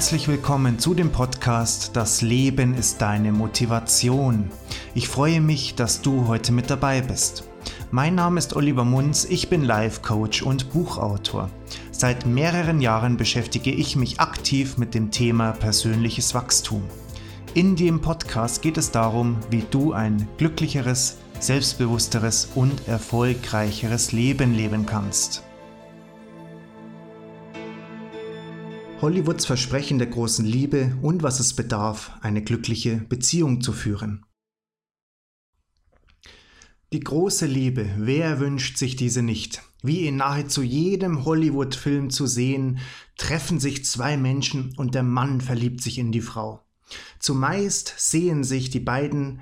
Herzlich willkommen zu dem Podcast Das Leben ist deine Motivation. Ich freue mich, dass du heute mit dabei bist. Mein Name ist Oliver Munz, ich bin Life Coach und Buchautor. Seit mehreren Jahren beschäftige ich mich aktiv mit dem Thema persönliches Wachstum. In dem Podcast geht es darum, wie du ein glücklicheres, selbstbewussteres und erfolgreicheres Leben leben kannst. Hollywoods Versprechen der großen Liebe und was es bedarf, eine glückliche Beziehung zu führen. Die große Liebe, wer wünscht sich diese nicht? Wie in nahezu jedem Hollywood-Film zu sehen, treffen sich zwei Menschen und der Mann verliebt sich in die Frau. Zumeist sehen sich die beiden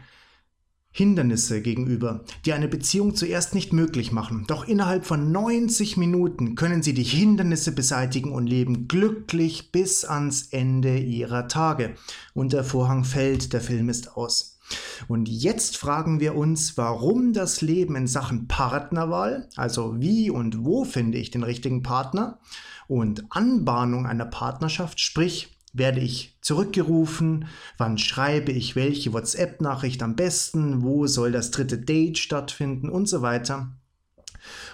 Hindernisse gegenüber, die eine Beziehung zuerst nicht möglich machen. Doch innerhalb von 90 Minuten können sie die Hindernisse beseitigen und leben glücklich bis ans Ende ihrer Tage. Und der Vorhang fällt, der Film ist aus. Und jetzt fragen wir uns, warum das Leben in Sachen Partnerwahl, also wie und wo finde ich den richtigen Partner und Anbahnung einer Partnerschaft, sprich werde ich zurückgerufen? Wann schreibe ich welche WhatsApp-Nachricht am besten? Wo soll das dritte Date stattfinden? Und so weiter.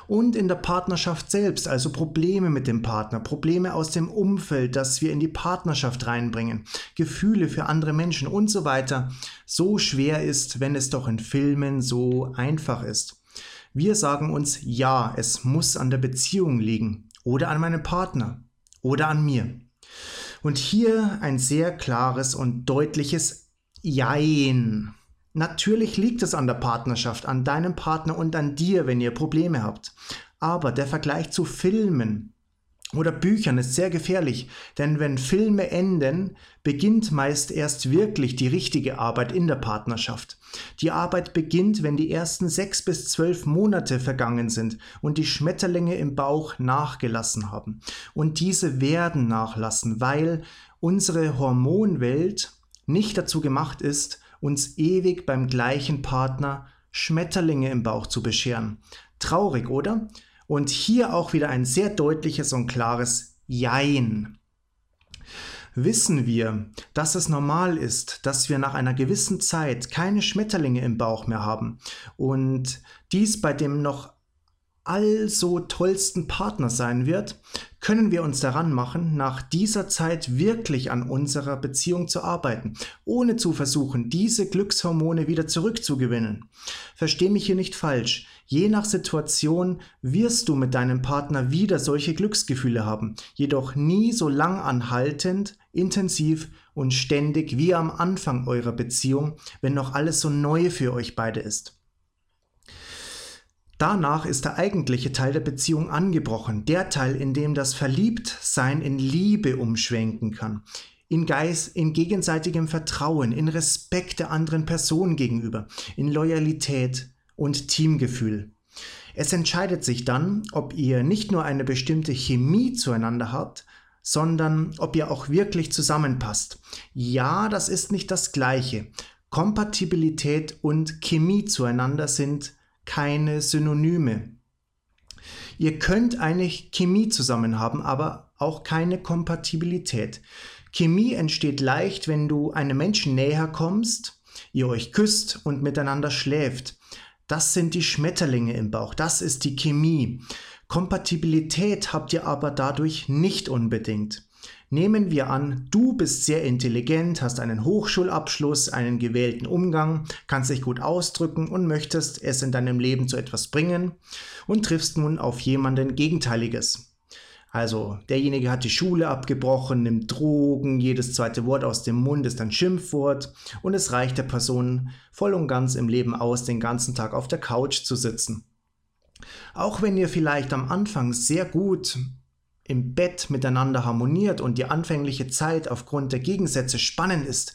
Und in der Partnerschaft selbst, also Probleme mit dem Partner, Probleme aus dem Umfeld, das wir in die Partnerschaft reinbringen, Gefühle für andere Menschen und so weiter, so schwer ist, wenn es doch in Filmen so einfach ist. Wir sagen uns, ja, es muss an der Beziehung liegen oder an meinem Partner oder an mir. Und hier ein sehr klares und deutliches Jein. Natürlich liegt es an der Partnerschaft, an deinem Partner und an dir, wenn ihr Probleme habt. Aber der Vergleich zu Filmen oder Büchern ist sehr gefährlich, denn wenn Filme enden, beginnt meist erst wirklich die richtige Arbeit in der Partnerschaft. Die Arbeit beginnt, wenn die ersten sechs bis zwölf Monate vergangen sind und die Schmetterlinge im Bauch nachgelassen haben. Und diese werden nachlassen, weil unsere Hormonwelt nicht dazu gemacht ist, uns ewig beim gleichen Partner Schmetterlinge im Bauch zu bescheren. Traurig, oder? Und hier auch wieder ein sehr deutliches und klares Jein. Wissen wir, dass es normal ist, dass wir nach einer gewissen Zeit keine Schmetterlinge im Bauch mehr haben und dies bei dem noch also tollsten Partner sein wird, können wir uns daran machen, nach dieser Zeit wirklich an unserer Beziehung zu arbeiten, ohne zu versuchen, diese Glückshormone wieder zurückzugewinnen. Versteh mich hier nicht falsch. Je nach Situation wirst du mit deinem Partner wieder solche Glücksgefühle haben, jedoch nie so lang anhaltend, intensiv und ständig wie am Anfang eurer Beziehung, wenn noch alles so neu für euch beide ist. Danach ist der eigentliche Teil der Beziehung angebrochen, der Teil, in dem das Verliebtsein in Liebe umschwenken kann, in Geist, in gegenseitigem Vertrauen, in Respekt der anderen Person gegenüber, in Loyalität und Teamgefühl. Es entscheidet sich dann, ob ihr nicht nur eine bestimmte Chemie zueinander habt, sondern ob ihr auch wirklich zusammenpasst. Ja, das ist nicht das gleiche. Kompatibilität und Chemie zueinander sind keine Synonyme. Ihr könnt eine Chemie zusammen haben, aber auch keine Kompatibilität. Chemie entsteht leicht, wenn du einem Menschen näher kommst, ihr euch küsst und miteinander schläft. Das sind die Schmetterlinge im Bauch, das ist die Chemie. Kompatibilität habt ihr aber dadurch nicht unbedingt. Nehmen wir an, du bist sehr intelligent, hast einen Hochschulabschluss, einen gewählten Umgang, kannst dich gut ausdrücken und möchtest es in deinem Leben zu etwas bringen und triffst nun auf jemanden Gegenteiliges. Also derjenige hat die Schule abgebrochen, nimmt Drogen, jedes zweite Wort aus dem Mund ist ein Schimpfwort und es reicht der Person voll und ganz im Leben aus, den ganzen Tag auf der Couch zu sitzen. Auch wenn ihr vielleicht am Anfang sehr gut im Bett miteinander harmoniert und die anfängliche Zeit aufgrund der Gegensätze spannend ist,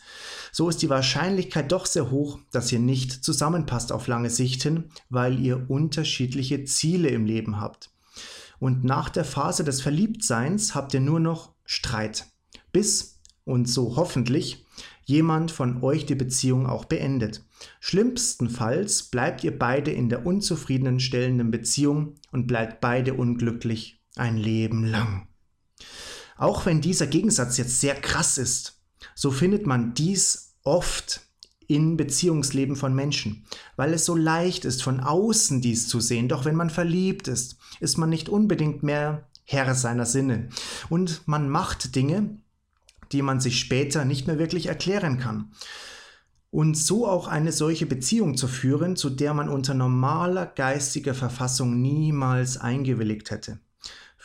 so ist die Wahrscheinlichkeit doch sehr hoch, dass ihr nicht zusammenpasst auf lange Sicht hin, weil ihr unterschiedliche Ziele im Leben habt. Und nach der Phase des Verliebtseins habt ihr nur noch Streit. Bis, und so hoffentlich, jemand von euch die Beziehung auch beendet. Schlimmstenfalls bleibt ihr beide in der unzufriedenen stellenden Beziehung und bleibt beide unglücklich ein Leben lang. Auch wenn dieser Gegensatz jetzt sehr krass ist, so findet man dies oft in Beziehungsleben von Menschen, weil es so leicht ist, von außen dies zu sehen. Doch wenn man verliebt ist, ist man nicht unbedingt mehr Herr seiner Sinne. Und man macht Dinge, die man sich später nicht mehr wirklich erklären kann. Und so auch eine solche Beziehung zu führen, zu der man unter normaler geistiger Verfassung niemals eingewilligt hätte.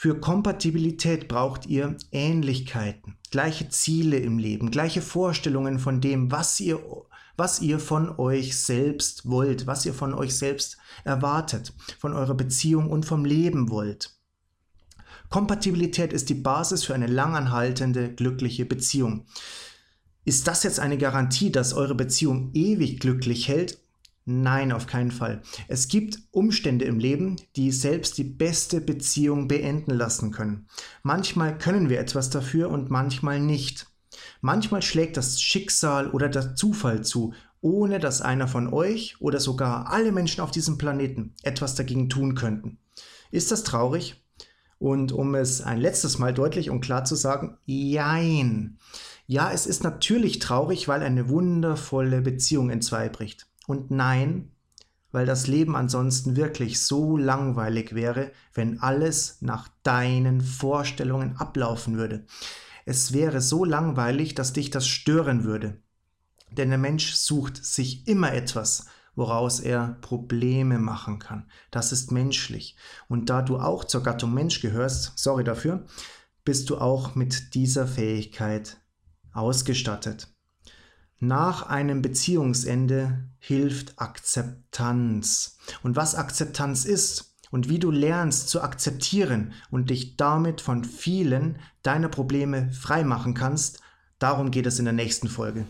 Für Kompatibilität braucht ihr Ähnlichkeiten, gleiche Ziele im Leben, gleiche Vorstellungen von dem, was ihr, was ihr von euch selbst wollt, was ihr von euch selbst erwartet, von eurer Beziehung und vom Leben wollt. Kompatibilität ist die Basis für eine langanhaltende, glückliche Beziehung. Ist das jetzt eine Garantie, dass eure Beziehung ewig glücklich hält? Nein, auf keinen Fall. Es gibt Umstände im Leben, die selbst die beste Beziehung beenden lassen können. Manchmal können wir etwas dafür und manchmal nicht. Manchmal schlägt das Schicksal oder der Zufall zu, ohne dass einer von euch oder sogar alle Menschen auf diesem Planeten etwas dagegen tun könnten. Ist das traurig? Und um es ein letztes Mal deutlich und klar zu sagen, jein. Ja, es ist natürlich traurig, weil eine wundervolle Beziehung entzweibricht. Und nein, weil das Leben ansonsten wirklich so langweilig wäre, wenn alles nach deinen Vorstellungen ablaufen würde. Es wäre so langweilig, dass dich das stören würde. Denn der Mensch sucht sich immer etwas, woraus er Probleme machen kann. Das ist menschlich. Und da du auch zur Gattung Mensch gehörst, sorry dafür, bist du auch mit dieser Fähigkeit ausgestattet. Nach einem Beziehungsende hilft Akzeptanz. Und was Akzeptanz ist und wie du lernst zu akzeptieren und dich damit von vielen deiner Probleme freimachen kannst, darum geht es in der nächsten Folge.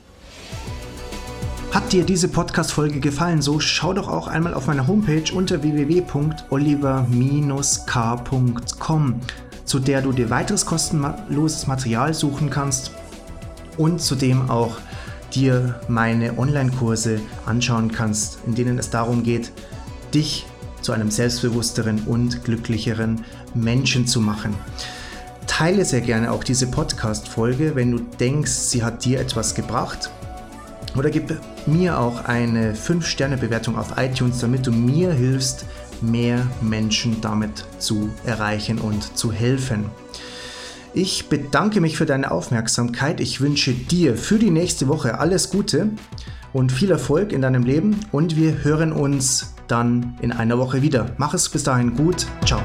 Hat dir diese Podcast-Folge gefallen, so schau doch auch einmal auf meiner Homepage unter www.oliver-k.com, zu der du dir weiteres kostenloses Material suchen kannst und zudem auch dir meine Online-Kurse anschauen kannst, in denen es darum geht, dich zu einem selbstbewussteren und glücklicheren Menschen zu machen. Teile sehr gerne auch diese Podcast-Folge, wenn du denkst, sie hat dir etwas gebracht oder gib mir auch eine 5-Sterne-Bewertung auf iTunes, damit du mir hilfst, mehr Menschen damit zu erreichen und zu helfen. Ich bedanke mich für deine Aufmerksamkeit. Ich wünsche dir für die nächste Woche alles Gute und viel Erfolg in deinem Leben und wir hören uns dann in einer Woche wieder. Mach es bis dahin gut. Ciao.